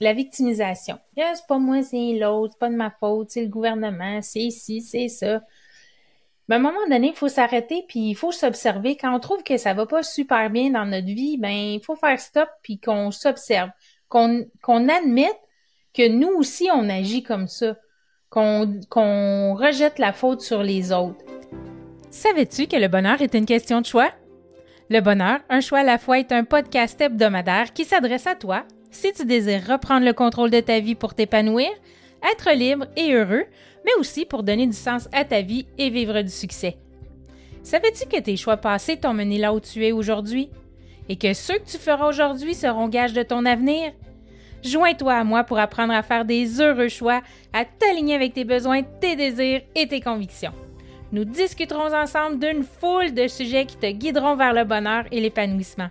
la victimisation. c'est pas moi, c'est l'autre, c'est pas de ma faute, c'est le gouvernement, c'est ici, c'est ça. Mais à un moment donné, il faut s'arrêter puis il faut s'observer. Quand on trouve que ça va pas super bien dans notre vie, ben il faut faire stop puis qu'on s'observe, qu'on admette que nous aussi on agit comme ça, qu'on qu'on rejette la faute sur les autres. Savais-tu que le bonheur est une question de choix? Le bonheur, un choix à la fois, est un podcast hebdomadaire qui s'adresse à toi si tu désires reprendre le contrôle de ta vie pour t'épanouir, être libre et heureux, mais aussi pour donner du sens à ta vie et vivre du succès. Savais-tu que tes choix passés t'ont mené là où tu es aujourd'hui? Et que ceux que tu feras aujourd'hui seront gages de ton avenir? Joins-toi à moi pour apprendre à faire des heureux choix, à t'aligner avec tes besoins, tes désirs et tes convictions. Nous discuterons ensemble d'une foule de sujets qui te guideront vers le bonheur et l'épanouissement.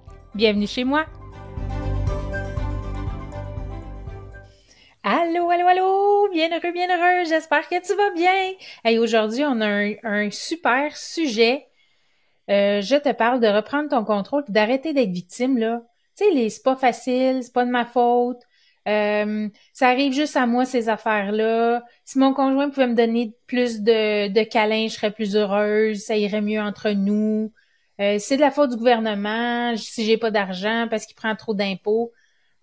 Bienvenue chez moi! Allô, allô, allô! Bien heureux, bien heureux! J'espère que tu vas bien! Hey, aujourd'hui, on a un, super sujet. Euh, je te parle de reprendre ton contrôle d'arrêter d'être victime, là. Tu sais, c'est pas facile, c'est pas de ma faute. Euh, ça arrive juste à moi, ces affaires-là. Si mon conjoint pouvait me donner plus de câlins, je serais plus heureuse, ça irait mieux entre nous. Euh, c'est de la faute du gouvernement si j'ai pas d'argent parce qu'il prend trop d'impôts.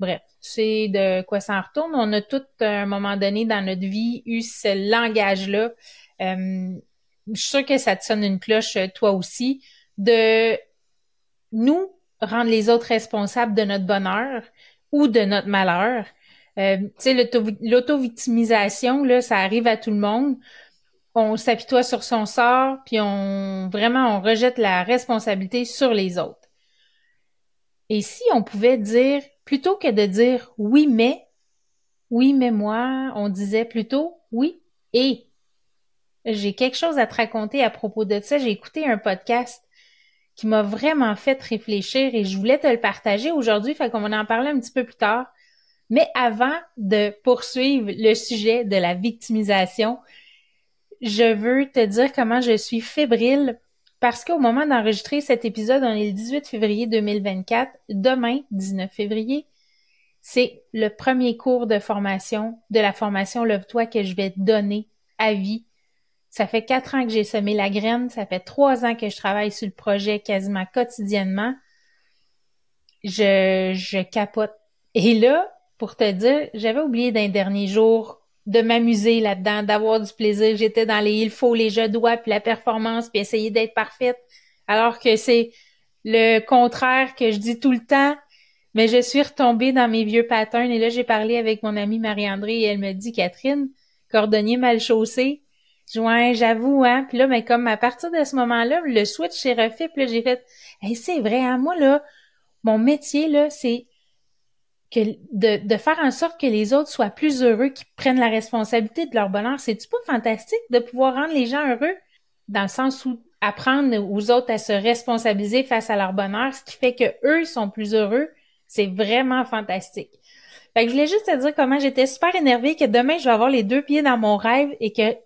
Bref, c'est de quoi ça en retourne. On a tout à un moment donné dans notre vie eu ce langage-là. Euh, je suis sûre que ça te sonne une cloche, toi aussi, de nous rendre les autres responsables de notre bonheur ou de notre malheur. Euh, tu sais, l'auto-victimisation, là, ça arrive à tout le monde. On s'apitoie sur son sort, puis on vraiment on rejette la responsabilité sur les autres. Et si on pouvait dire, plutôt que de dire oui mais, oui mais moi, on disait plutôt oui et. J'ai quelque chose à te raconter à propos de ça. J'ai écouté un podcast qui m'a vraiment fait réfléchir et je voulais te le partager aujourd'hui, fait qu'on va en parler un petit peu plus tard. Mais avant de poursuivre le sujet de la victimisation, je veux te dire comment je suis fébrile parce qu'au moment d'enregistrer cet épisode, on est le 18 février 2024. Demain, 19 février, c'est le premier cours de formation de la formation Love-toi que je vais donner à vie ça fait quatre ans que j'ai semé la graine. Ça fait trois ans que je travaille sur le projet quasiment quotidiennement. Je, je capote. Et là, pour te dire, j'avais oublié d'un dernier jour de m'amuser là-dedans, d'avoir du plaisir. J'étais dans les il faut, les je dois, puis la performance, puis essayer d'être parfaite. Alors que c'est le contraire que je dis tout le temps. Mais je suis retombée dans mes vieux patterns. Et là, j'ai parlé avec mon amie Marie-André et elle me dit, Catherine, cordonnier mal chaussé, Joint, j'avoue, hein. Puis là, mais comme à partir de ce moment-là, le switch s'est refait, puis là, j'ai fait hey, c'est vrai, hein, moi, là, mon métier, là, c'est que de, faire en sorte que les autres soient plus heureux, qu'ils prennent la responsabilité de leur bonheur. C'est-tu pas fantastique de pouvoir rendre les gens heureux? Dans le sens où apprendre aux autres à se responsabiliser face à leur bonheur, ce qui fait que eux sont plus heureux, c'est vraiment fantastique. Fait que je voulais juste te dire comment j'étais super énervée que demain je vais avoir les deux pieds dans mon rêve et que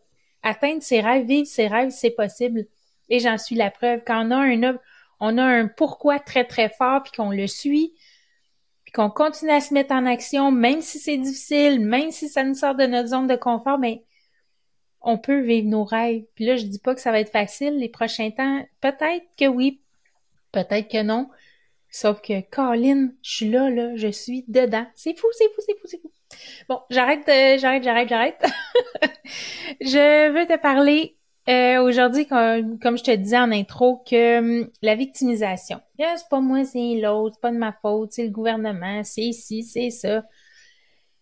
atteindre ses rêves, vivre ses rêves, c'est possible. Et j'en suis la preuve. Quand on a un, on a un pourquoi très, très fort, puis qu'on le suit, qu'on continue à se mettre en action, même si c'est difficile, même si ça nous sort de notre zone de confort, mais ben, on peut vivre nos rêves. Puis là, je dis pas que ça va être facile les prochains temps. Peut-être que oui, peut-être que non. Sauf que, Colin, je suis là, là, je suis dedans. C'est fou, c'est fou, c'est fou, c'est fou. Bon, j'arrête, euh, j'arrête, j'arrête, j'arrête. je veux te parler euh, aujourd'hui, comme, je te disais en intro, que hum, la victimisation. c'est pas moi, c'est l'autre, c'est pas de ma faute, c'est le gouvernement, c'est ici, c'est ça.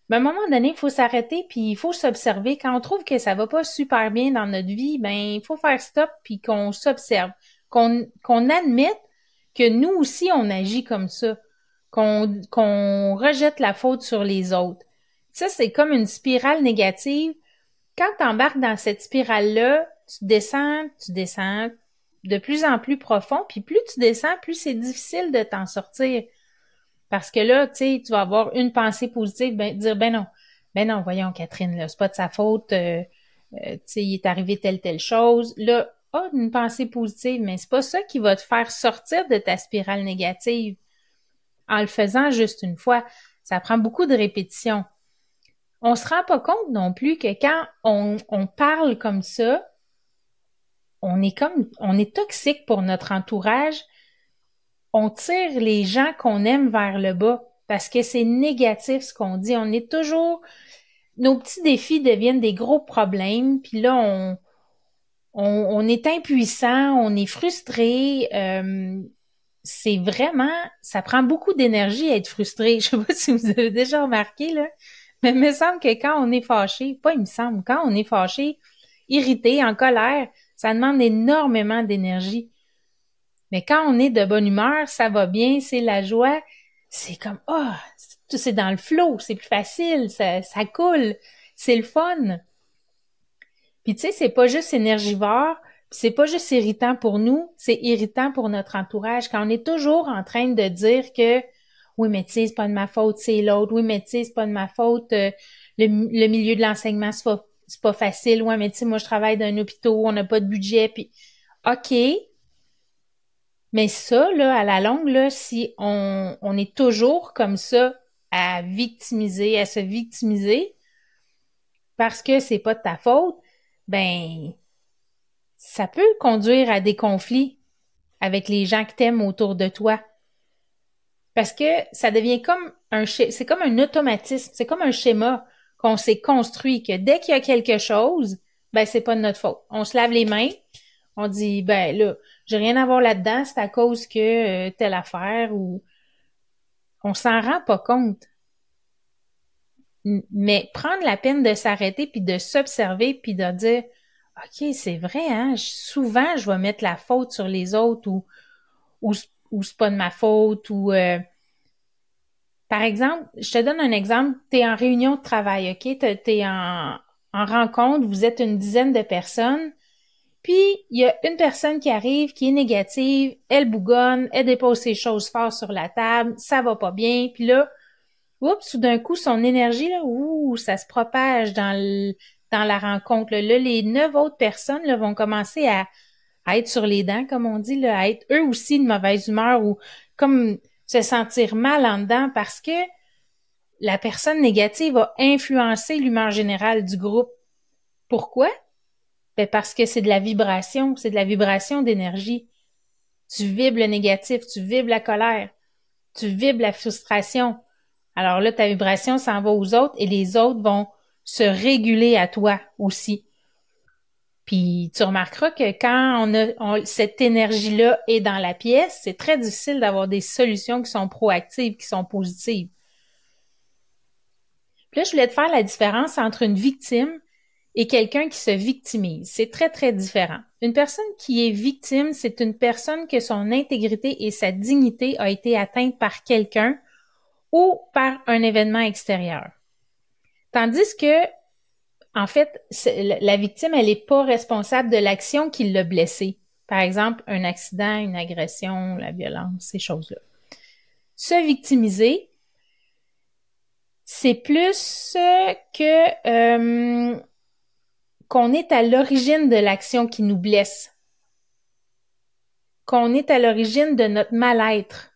Mais à un moment donné, il faut s'arrêter puis il faut s'observer. Quand on trouve que ça va pas super bien dans notre vie, ben il faut faire stop puis qu'on s'observe, qu'on qu'on admette que nous aussi on agit comme ça qu'on qu'on rejette la faute sur les autres. Ça, c'est comme une spirale négative. Quand tu embarques dans cette spirale-là, tu descends, tu descends de plus en plus profond, puis plus tu descends, plus c'est difficile de t'en sortir. Parce que là, tu sais, tu vas avoir une pensée positive, ben, dire, ben non, ben non, voyons, Catherine, là, c'est pas de sa faute, euh, euh, tu sais, il est arrivé telle, telle chose. Là, ah, une pensée positive, mais c'est pas ça qui va te faire sortir de ta spirale négative. En le faisant juste une fois, ça prend beaucoup de répétition. On se rend pas compte non plus que quand on, on parle comme ça, on est comme, on est toxique pour notre entourage. On tire les gens qu'on aime vers le bas parce que c'est négatif ce qu'on dit. On est toujours, nos petits défis deviennent des gros problèmes. Puis là, on, on, est impuissant, on est frustré. Euh, c'est vraiment, ça prend beaucoup d'énergie à être frustré. Je sais pas si vous avez déjà remarqué là, mais il me semble que quand on est fâché, pas il me semble, quand on est fâché, irrité, en colère, ça demande énormément d'énergie. Mais quand on est de bonne humeur, ça va bien, c'est la joie, c'est comme ah, oh, c'est dans le flot, c'est plus facile, ça, ça coule, c'est le fun. Puis tu sais, c'est pas juste énergivore, c'est pas juste irritant pour nous, c'est irritant pour notre entourage. Quand on est toujours en train de dire que oui, mais tu sais, c'est pas de ma faute, c'est l'autre. Oui, mais tu sais, c'est pas de ma faute. Euh, le, le, milieu de l'enseignement, pas, c'est pas facile. Ouais, mais tu sais, moi, je travaille dans un hôpital, on n'a pas de budget, puis OK. Mais ça, là, à la longue, là, si on, on est toujours comme ça à victimiser, à se victimiser, parce que c'est pas de ta faute, ben, ça peut conduire à des conflits avec les gens que t'aimes autour de toi. Parce que ça devient comme un, c'est comme un automatisme, c'est comme un schéma qu'on s'est construit que dès qu'il y a quelque chose, ben c'est pas de notre faute. On se lave les mains, on dit ben là, j'ai rien à voir là-dedans, c'est à cause que euh, telle affaire ou on s'en rend pas compte. Mais prendre la peine de s'arrêter puis de s'observer puis de dire OK, c'est vrai hein, souvent je vais mettre la faute sur les autres ou ou, ou c'est pas de ma faute ou euh, par exemple, je te donne un exemple. Tu es en réunion de travail, OK? Tu es en, en rencontre, vous êtes une dizaine de personnes. Puis, il y a une personne qui arrive, qui est négative, elle bougonne, elle dépose ses choses fortes sur la table, ça va pas bien. Puis là, oups, tout d'un coup, son énergie, là, ouh, ça se propage dans, dans la rencontre. Là. les neuf autres personnes là, vont commencer à, à être sur les dents, comme on dit, là, à être eux aussi de mauvaise humeur ou comme se sentir mal en dedans parce que la personne négative va influencer l'humeur générale du groupe. Pourquoi? Ben parce que c'est de la vibration, c'est de la vibration d'énergie. Tu vibres le négatif, tu vibres la colère, tu vibres la frustration. Alors là, ta vibration s'en va aux autres et les autres vont se réguler à toi aussi. Puis tu remarqueras que quand cette énergie-là est dans la pièce, c'est très difficile d'avoir des solutions qui sont proactives, qui sont positives. Là, je voulais te faire la différence entre une victime et quelqu'un qui se victimise. C'est très, très différent. Une personne qui est victime, c'est une personne que son intégrité et sa dignité a été atteinte par quelqu'un ou par un événement extérieur. Tandis que en fait, la victime, elle n'est pas responsable de l'action qui l'a blessée. Par exemple, un accident, une agression, la violence, ces choses-là. Se victimiser, c'est plus que euh, qu'on est à l'origine de l'action qui nous blesse, qu'on est à l'origine de notre mal-être.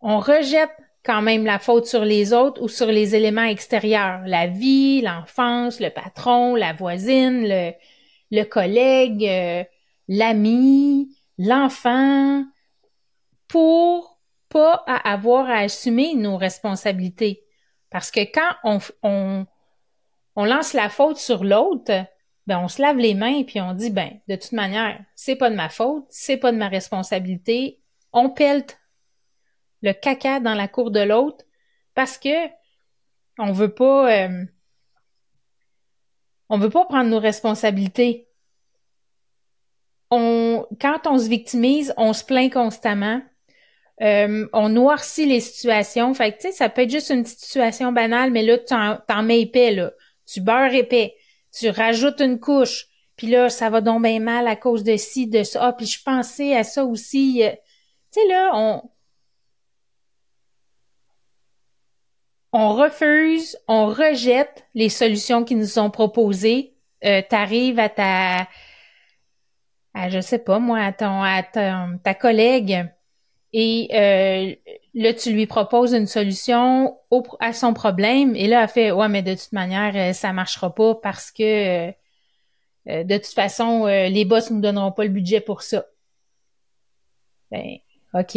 On rejette quand même la faute sur les autres ou sur les éléments extérieurs, la vie, l'enfance, le patron, la voisine, le, le collègue, euh, l'ami, l'enfant, pour pas avoir à assumer nos responsabilités. Parce que quand on, on, on lance la faute sur l'autre, ben on se lave les mains puis on dit ben de toute manière, c'est pas de ma faute, c'est pas de ma responsabilité, on pelte le caca dans la cour de l'autre parce que on veut pas euh, on veut pas prendre nos responsabilités. On, quand on se victimise, on se plaint constamment. Euh, on noircit les situations. Fait que, tu sais, ça peut être juste une situation banale, mais là, tu t'en mets épais, là. Tu beurres épais. Tu rajoutes une couche. Puis là, ça va donc bien mal à cause de ci, de ça. Ah, puis je pensais à ça aussi. Euh, tu sais, là, on... On refuse, on rejette les solutions qui nous sont proposées. Euh, T'arrives à ta... À, je sais pas, moi, à, ton, à ta collègue et euh, là, tu lui proposes une solution à son problème. Et là, elle fait Ouais, mais de toute manière, euh, ça marchera pas parce que euh, de toute façon, les boss nous donneront pas le budget pour ça. Ben, OK.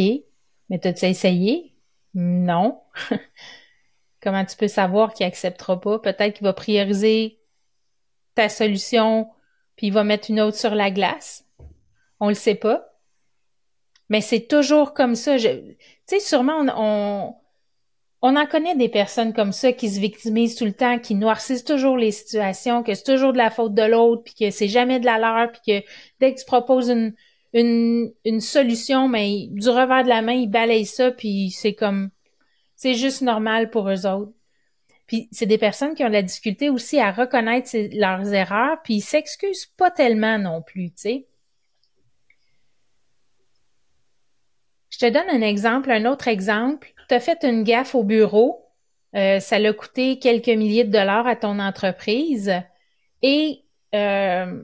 Mais t'as-tu essayé? Non. Comment tu peux savoir qu'il acceptera pas? Peut-être qu'il va prioriser ta solution, puis il va mettre une autre sur la glace. On le sait pas. Mais c'est toujours comme ça. Tu sais, sûrement, on, on, en connaît des personnes comme ça qui se victimisent tout le temps, qui noircissent toujours les situations, que c'est toujours de la faute de l'autre, puis que c'est jamais de la leur, puis que dès que tu proposes une, une, une solution, mais du revers de la main, ils balayent ça, puis c'est comme... C'est juste normal pour eux autres. Puis c'est des personnes qui ont de la difficulté aussi à reconnaître leurs erreurs, puis ils s'excusent pas tellement non plus, tu sais. Je te donne un exemple, un autre exemple. Tu as fait une gaffe au bureau, euh, ça l'a coûté quelques milliers de dollars à ton entreprise et euh,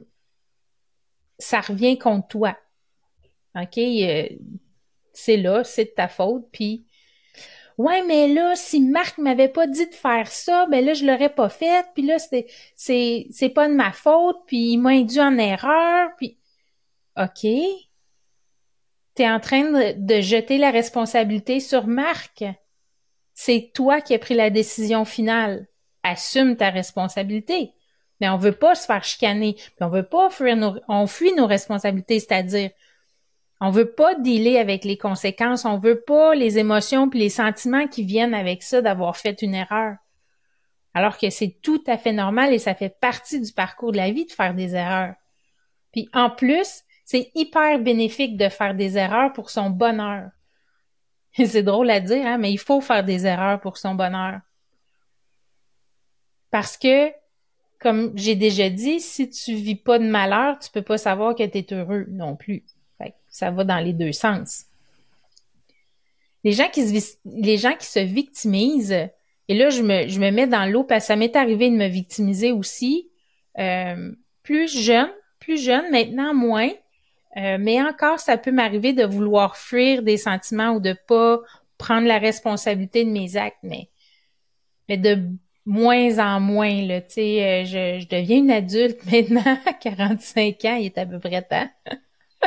ça revient contre toi. OK? Euh, c'est là, c'est de ta faute. Puis, ouais, mais là, si Marc m'avait pas dit de faire ça, ben là, je l'aurais pas fait. Puis là, c'est, c'est, c'est pas de ma faute. Puis il m'a induit en erreur. Puis, OK tu es en train de, jeter la responsabilité sur Marc. C'est toi qui as pris la décision finale. Assume ta responsabilité. Mais on veut pas se faire chicaner. Puis on veut pas fuir nos, on fuit nos responsabilités, c'est-à-dire, on veut pas dealer avec les conséquences. On veut pas les émotions puis les sentiments qui viennent avec ça d'avoir fait une erreur. Alors que c'est tout à fait normal et ça fait partie du parcours de la vie de faire des erreurs. Puis en plus, c'est hyper bénéfique de faire des erreurs pour son bonheur. C'est drôle à dire, hein, mais il faut faire des erreurs pour son bonheur. Parce que, comme j'ai déjà dit, si tu vis pas de malheur, tu peux pas savoir que tu es heureux non plus. Ça va dans les deux sens. Les gens qui se, les gens qui se victimisent, et là, je me, je me mets dans l'eau parce que ça m'est arrivé de me victimiser aussi. Euh, plus jeune, plus jeune, maintenant moins. Euh, mais encore, ça peut m'arriver de vouloir fuir des sentiments ou de pas prendre la responsabilité de mes actes, mais, mais de moins en moins, là, tu sais, euh, je, je, deviens une adulte maintenant, à 45 ans, il est à peu près temps.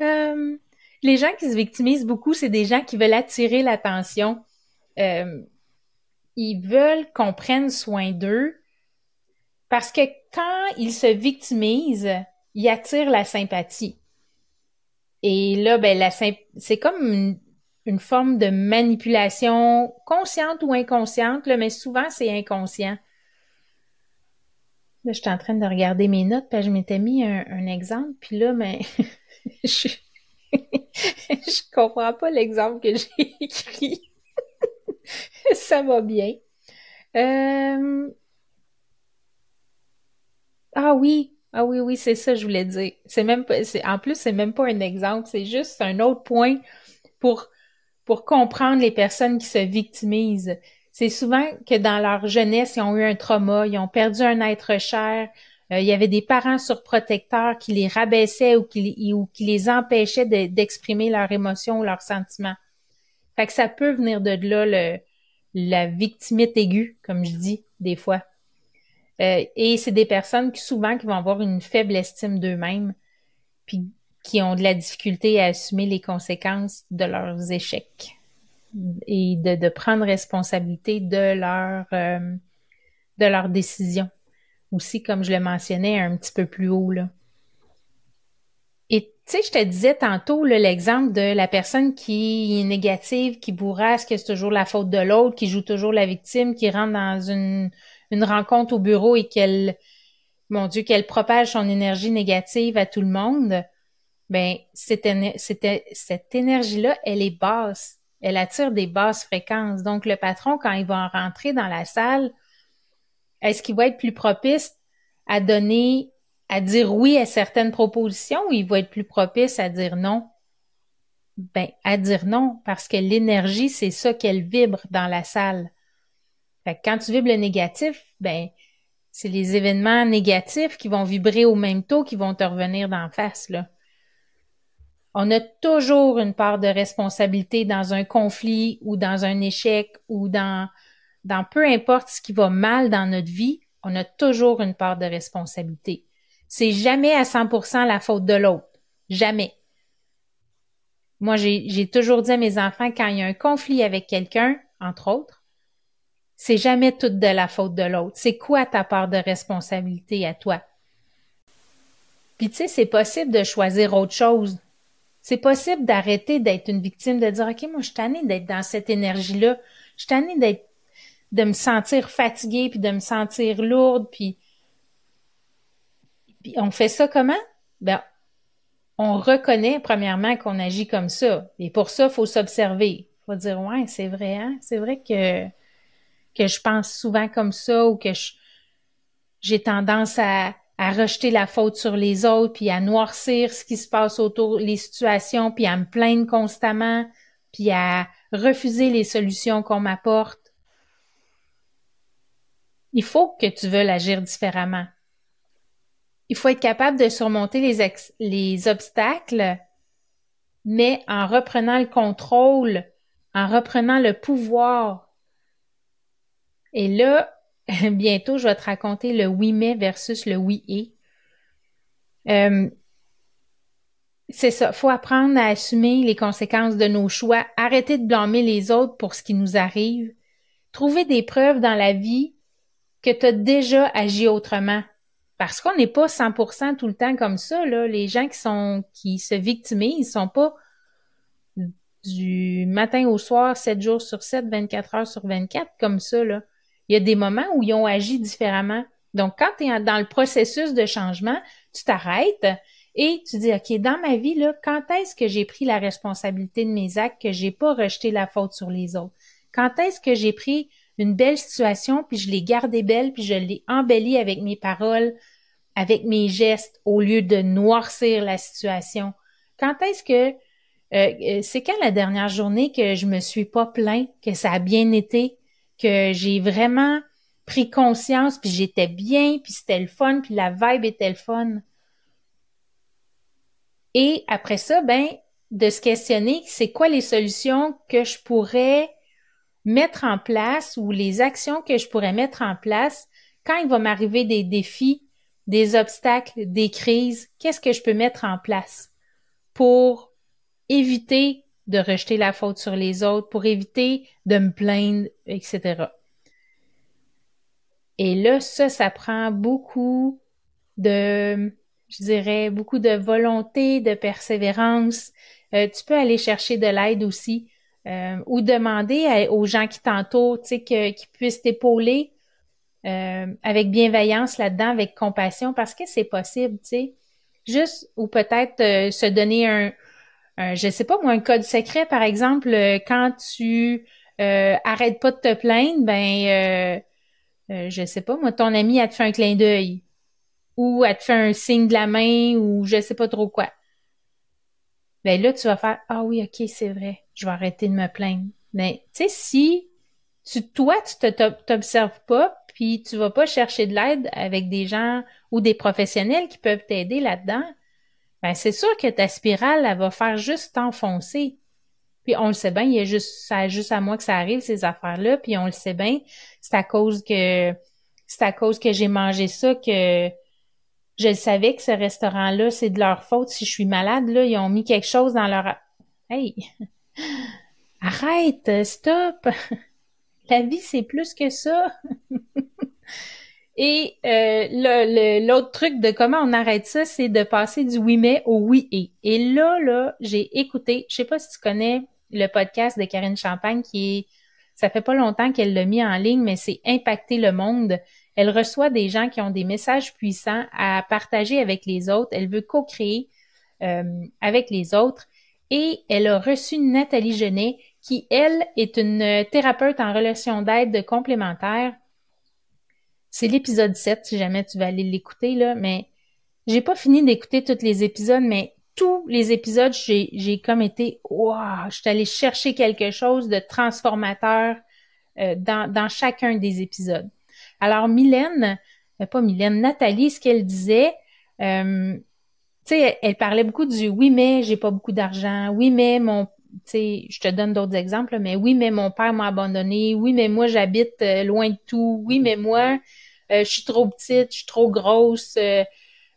Euh, les gens qui se victimisent beaucoup, c'est des gens qui veulent attirer l'attention. ils veulent qu'on prenne soin d'eux parce que quand ils se victimisent, il attire la sympathie. Et là, ben, c'est comme une, forme de manipulation consciente ou inconsciente, mais souvent c'est inconscient. Là, je suis en train de regarder mes notes, puis je m'étais mis un, exemple, puis là, mais je, je comprends pas l'exemple que j'ai écrit. Ça va bien. Euh, ah oui, ah oui, oui, c'est ça, je voulais dire. C'est même pas, en plus, c'est même pas un exemple, c'est juste un autre point pour, pour comprendre les personnes qui se victimisent. C'est souvent que dans leur jeunesse, ils ont eu un trauma, ils ont perdu un être cher, euh, il y avait des parents surprotecteurs qui les rabaissaient ou qui, les empêchaient d'exprimer leurs émotions ou leurs sentiments. Fait que ça peut venir de là, le, la victimite aiguë, comme je dis, des fois. Euh, et c'est des personnes qui souvent qui vont avoir une faible estime d'eux-mêmes, puis qui ont de la difficulté à assumer les conséquences de leurs échecs et de, de prendre responsabilité de leur euh, de leurs décisions. Aussi, comme je le mentionnais un petit peu plus haut là. Et tu sais, je te disais tantôt l'exemple de la personne qui est négative, qui bourrasque, que c'est toujours la faute de l'autre, qui joue toujours la victime, qui rentre dans une une rencontre au bureau et qu'elle, mon Dieu, qu'elle propage son énergie négative à tout le monde. ben cette, cette énergie-là, elle est basse. Elle attire des basses fréquences. Donc, le patron, quand il va rentrer dans la salle, est-ce qu'il va être plus propice à donner, à dire oui à certaines propositions ou il va être plus propice à dire non? Ben, à dire non, parce que l'énergie, c'est ça qu'elle vibre dans la salle. Fait que quand tu vibres le négatif, ben, c'est les événements négatifs qui vont vibrer au même taux qui vont te revenir d'en face, là. On a toujours une part de responsabilité dans un conflit ou dans un échec ou dans, dans peu importe ce qui va mal dans notre vie, on a toujours une part de responsabilité. C'est jamais à 100% la faute de l'autre. Jamais. Moi, j'ai toujours dit à mes enfants, quand il y a un conflit avec quelqu'un, entre autres, c'est jamais toute de la faute de l'autre. C'est quoi ta part de responsabilité à toi? Puis tu sais, c'est possible de choisir autre chose. C'est possible d'arrêter d'être une victime, de dire, OK, moi, je suis tannée d'être dans cette énergie-là. Je suis tannée d'être, de me sentir fatiguée, puis de me sentir lourde, puis, puis on fait ça comment? Ben, on reconnaît premièrement qu'on agit comme ça. Et pour ça, il faut s'observer. Faut dire, ouais, c'est vrai, hein? C'est vrai que que je pense souvent comme ça ou que j'ai tendance à, à rejeter la faute sur les autres, puis à noircir ce qui se passe autour, les situations, puis à me plaindre constamment, puis à refuser les solutions qu'on m'apporte. Il faut que tu veuilles agir différemment. Il faut être capable de surmonter les, les obstacles, mais en reprenant le contrôle, en reprenant le pouvoir et là, bientôt, je vais te raconter le oui mais versus le oui et. Euh, c'est ça, faut apprendre à assumer les conséquences de nos choix, arrêter de blâmer les autres pour ce qui nous arrive, trouver des preuves dans la vie que tu as déjà agi autrement. Parce qu'on n'est pas 100% tout le temps comme ça, là. Les gens qui sont, qui se victimisent, ils sont pas du matin au soir, 7 jours sur 7, 24 heures sur 24, comme ça, là il y a des moments où ils ont agi différemment. Donc, quand tu es dans le processus de changement, tu t'arrêtes et tu dis, OK, dans ma vie, là, quand est-ce que j'ai pris la responsabilité de mes actes, que j'ai pas rejeté la faute sur les autres? Quand est-ce que j'ai pris une belle situation, puis je l'ai gardée belle, puis je l'ai embellie avec mes paroles, avec mes gestes, au lieu de noircir la situation? Quand est-ce que euh, c'est quand la dernière journée que je me suis pas plaint, que ça a bien été, que j'ai vraiment pris conscience, puis j'étais bien, puis c'était le fun, puis la vibe était le fun. Et après ça, ben, de se questionner, c'est quoi les solutions que je pourrais mettre en place ou les actions que je pourrais mettre en place quand il va m'arriver des défis, des obstacles, des crises, qu'est-ce que je peux mettre en place pour éviter de rejeter la faute sur les autres, pour éviter de me plaindre, etc. Et là, ça, ça prend beaucoup de, je dirais, beaucoup de volonté, de persévérance. Euh, tu peux aller chercher de l'aide aussi euh, ou demander aux gens qui t'entourent, tu sais, qu'ils puissent t'épauler euh, avec bienveillance là-dedans, avec compassion, parce que c'est possible, tu sais. Juste, ou peut-être se donner un, euh, je sais pas moi, un code secret, par exemple, euh, quand tu euh, arrêtes pas de te plaindre, ben euh, je sais pas, moi, ton ami a te fait un clin d'œil. Ou a te fait un signe de la main ou je sais pas trop quoi. Ben là, tu vas faire Ah oui, ok, c'est vrai, je vais arrêter de me plaindre. Mais tu sais, si tu, toi, tu t'observes pas, puis tu vas pas chercher de l'aide avec des gens ou des professionnels qui peuvent t'aider là-dedans, ben c'est sûr que ta spirale, elle va faire juste t'enfoncer. Puis on le sait bien, il y a juste, ça juste à moi que ça arrive, ces affaires-là, puis on le sait bien, c'est à cause que c'est à cause que j'ai mangé ça que je savais que ce restaurant-là, c'est de leur faute si je suis malade, là, ils ont mis quelque chose dans leur Hey! Arrête, stop! La vie, c'est plus que ça. Et euh, l'autre truc de comment on arrête ça, c'est de passer du oui mais au oui et. Et là, là, j'ai écouté, je sais pas si tu connais le podcast de Karine Champagne qui est, ça fait pas longtemps qu'elle l'a mis en ligne, mais c'est Impacter le monde. Elle reçoit des gens qui ont des messages puissants à partager avec les autres. Elle veut co-créer avec les autres. Et elle a reçu Nathalie Genet, qui, elle, est une thérapeute en relation d'aide complémentaire. C'est l'épisode 7, si jamais tu vas aller l'écouter, là, mais j'ai pas fini d'écouter tous les épisodes, mais tous les épisodes, j'ai, comme été, waouh, je suis allée chercher quelque chose de transformateur euh, dans, dans chacun des épisodes. Alors, Mylène, euh, pas Mylène, Nathalie, ce qu'elle disait, euh, tu sais, elle, parlait beaucoup du oui, mais j'ai pas beaucoup d'argent, oui, mais mon, je te donne d'autres exemples, mais oui, mais mon père m'a abandonné, oui, mais moi j'habite loin de tout, oui, mais moi je suis trop petite, je suis trop grosse,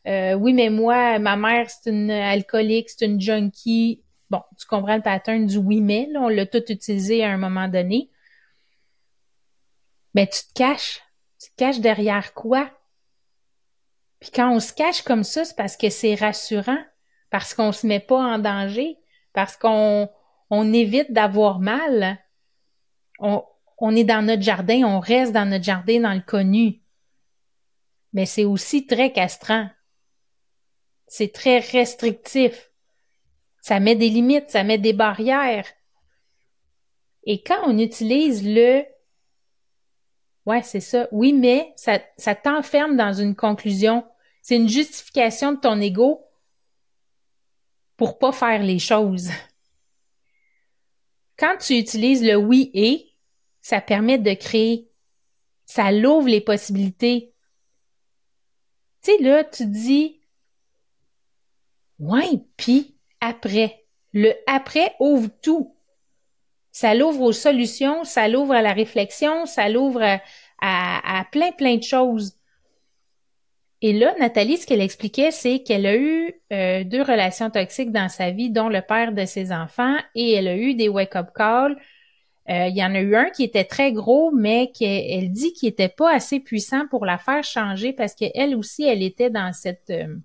euh, oui, mais moi, ma mère, c'est une alcoolique, c'est une junkie. Bon, tu comprends le pattern du oui, mais, là, on l'a tout utilisé à un moment donné. Mais tu te caches. Tu te caches derrière quoi? Puis quand on se cache comme ça, c'est parce que c'est rassurant, parce qu'on se met pas en danger, parce qu'on on évite d'avoir mal. On, est dans notre jardin, on reste dans notre jardin, dans le connu. Mais c'est aussi très castrant. C'est très restrictif. Ça met des limites, ça met des barrières. Et quand on utilise le Ouais, c'est ça. Oui, mais ça, ça t'enferme dans une conclusion. C'est une justification de ton ego pour pas faire les choses. Quand tu utilises le oui et, ça permet de créer, ça l'ouvre les possibilités. Tu sais, là, tu dis, Ouais, puis après. Le après ouvre tout. Ça l'ouvre aux solutions, ça l'ouvre à la réflexion, ça l'ouvre à, plein, plein de choses. Et là, Nathalie, ce qu'elle expliquait, c'est qu'elle a eu euh, deux relations toxiques dans sa vie, dont le père de ses enfants, et elle a eu des wake-up calls. Euh, il y en a eu un qui était très gros, mais qu'elle dit qu'il n'était pas assez puissant pour la faire changer parce qu'elle aussi, elle était dans cette euh,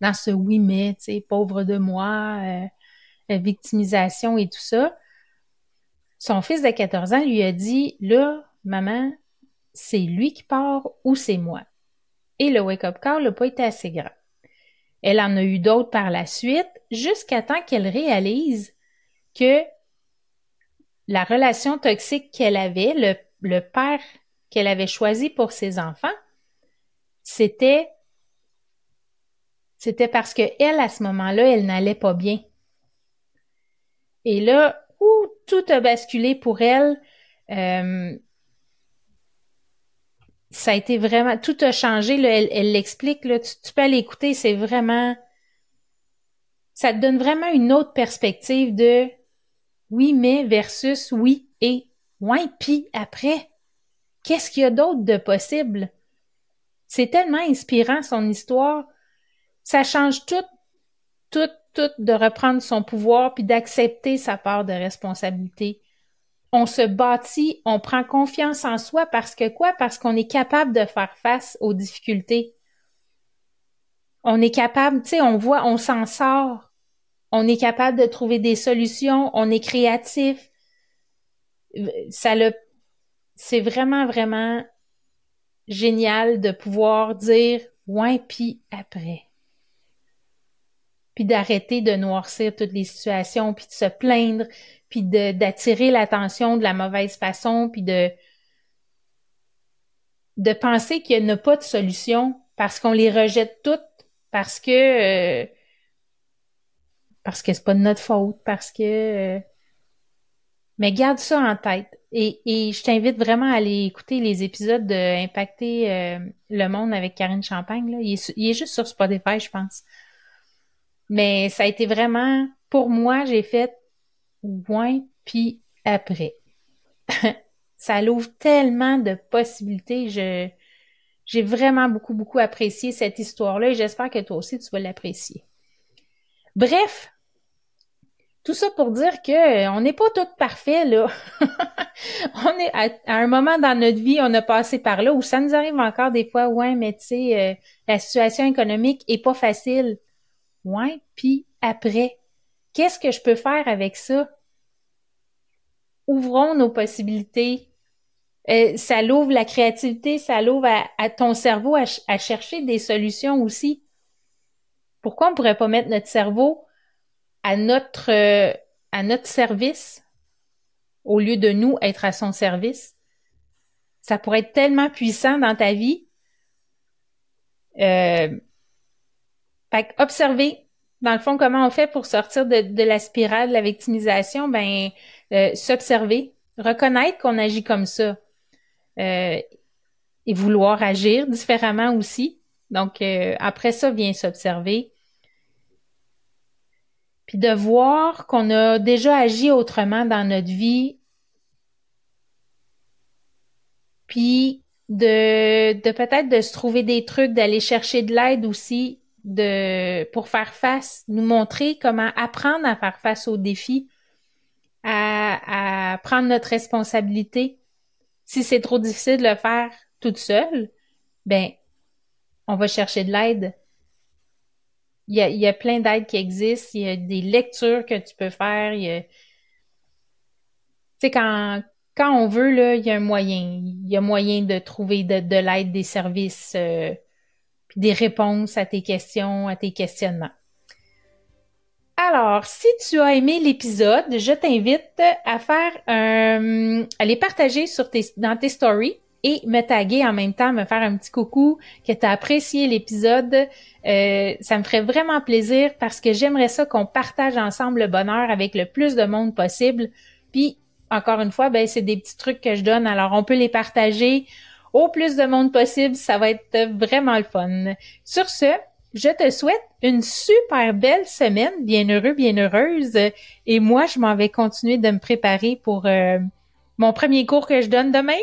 dans ce oui mais, tu sais, pauvre de moi, euh, victimisation et tout ça. Son fils de 14 ans lui a dit, là, maman, c'est lui qui part ou c'est moi. Et le wake-up call n'a pas été assez grand. Elle en a eu d'autres par la suite, jusqu'à temps qu'elle réalise que la relation toxique qu'elle avait, le, père qu'elle avait choisi pour ses enfants, c'était c'était parce que elle, à ce moment-là, elle n'allait pas bien. Et là, où tout a basculé pour elle, euh, ça a été vraiment, tout a changé. Là, elle l'explique, tu, tu, peux aller écouter, c'est vraiment, ça te donne vraiment une autre perspective de oui mais versus oui et ouais puis après, qu'est-ce qu'il y a d'autre de possible? C'est tellement inspirant son histoire ça change tout, tout, tout de reprendre son pouvoir puis d'accepter sa part de responsabilité. On se bâtit, on prend confiance en soi parce que quoi? Parce qu'on est capable de faire face aux difficultés. On est capable, tu sais, on voit, on s'en sort. On est capable de trouver des solutions, on est créatif. Ça le, c'est vraiment, vraiment génial de pouvoir dire, ouais, après puis d'arrêter de noircir toutes les situations, puis de se plaindre, puis d'attirer l'attention de la mauvaise façon, puis de de penser qu'il n'y a pas de solution parce qu'on les rejette toutes, parce que euh, parce que c'est pas de notre faute, parce que euh, mais garde ça en tête. Et, et je t'invite vraiment à aller écouter les épisodes de Impacter euh, le monde avec Karine Champagne. Là. Il, est, il est juste sur Spotify, je pense. Mais ça a été vraiment, pour moi, j'ai fait moins puis après. ça l'ouvre tellement de possibilités. Je, j'ai vraiment beaucoup, beaucoup apprécié cette histoire-là et j'espère que toi aussi tu vas l'apprécier. Bref, tout ça pour dire que on n'est pas toutes parfaits, là. on est à, un moment dans notre vie, on a passé par là où ça nous arrive encore des fois, ouais, mais tu sais, euh, la situation économique est pas facile. Puis après, qu'est-ce que je peux faire avec ça? Ouvrons nos possibilités. Euh, ça l'ouvre la créativité, ça l'ouvre à, ton cerveau à, chercher des solutions aussi. Pourquoi on pourrait pas mettre notre cerveau à notre, euh, à notre service au lieu de nous être à son service? Ça pourrait être tellement puissant dans ta vie. Euh, fait observer, dans le fond, comment on fait pour sortir de, la spirale de la victimisation, ben euh, s'observer, reconnaître qu'on agit comme ça euh, et vouloir agir différemment aussi. Donc euh, après ça vient s'observer, puis de voir qu'on a déjà agi autrement dans notre vie, puis de, de peut-être de se trouver des trucs, d'aller chercher de l'aide aussi de pour faire face, nous montrer comment apprendre à faire face aux défis, à, à prendre notre responsabilité. Si c'est trop difficile de le faire toute seule, ben on va chercher de l'aide. Il y a, il y a plein d'aides qui existent, il y a des lectures que tu peux faire, il y a tu sais quand quand on veut là, il y a un moyen, il y a moyen de trouver de, de l'aide des services euh, des réponses à tes questions, à tes questionnements. Alors, si tu as aimé l'épisode, je t'invite à faire un, à les partager sur tes, dans tes stories et me taguer en même temps, me faire un petit coucou que tu as apprécié l'épisode. Euh, ça me ferait vraiment plaisir parce que j'aimerais ça qu'on partage ensemble le bonheur avec le plus de monde possible. Puis, encore une fois, ben, c'est des petits trucs que je donne. Alors, on peut les partager au plus de monde possible. Ça va être vraiment le fun. Sur ce, je te souhaite une super belle semaine, bien heureux, bien heureuse. Et moi, je m'en vais continuer de me préparer pour euh, mon premier cours que je donne demain.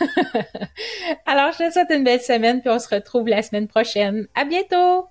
Alors, je te souhaite une belle semaine, puis on se retrouve la semaine prochaine. À bientôt!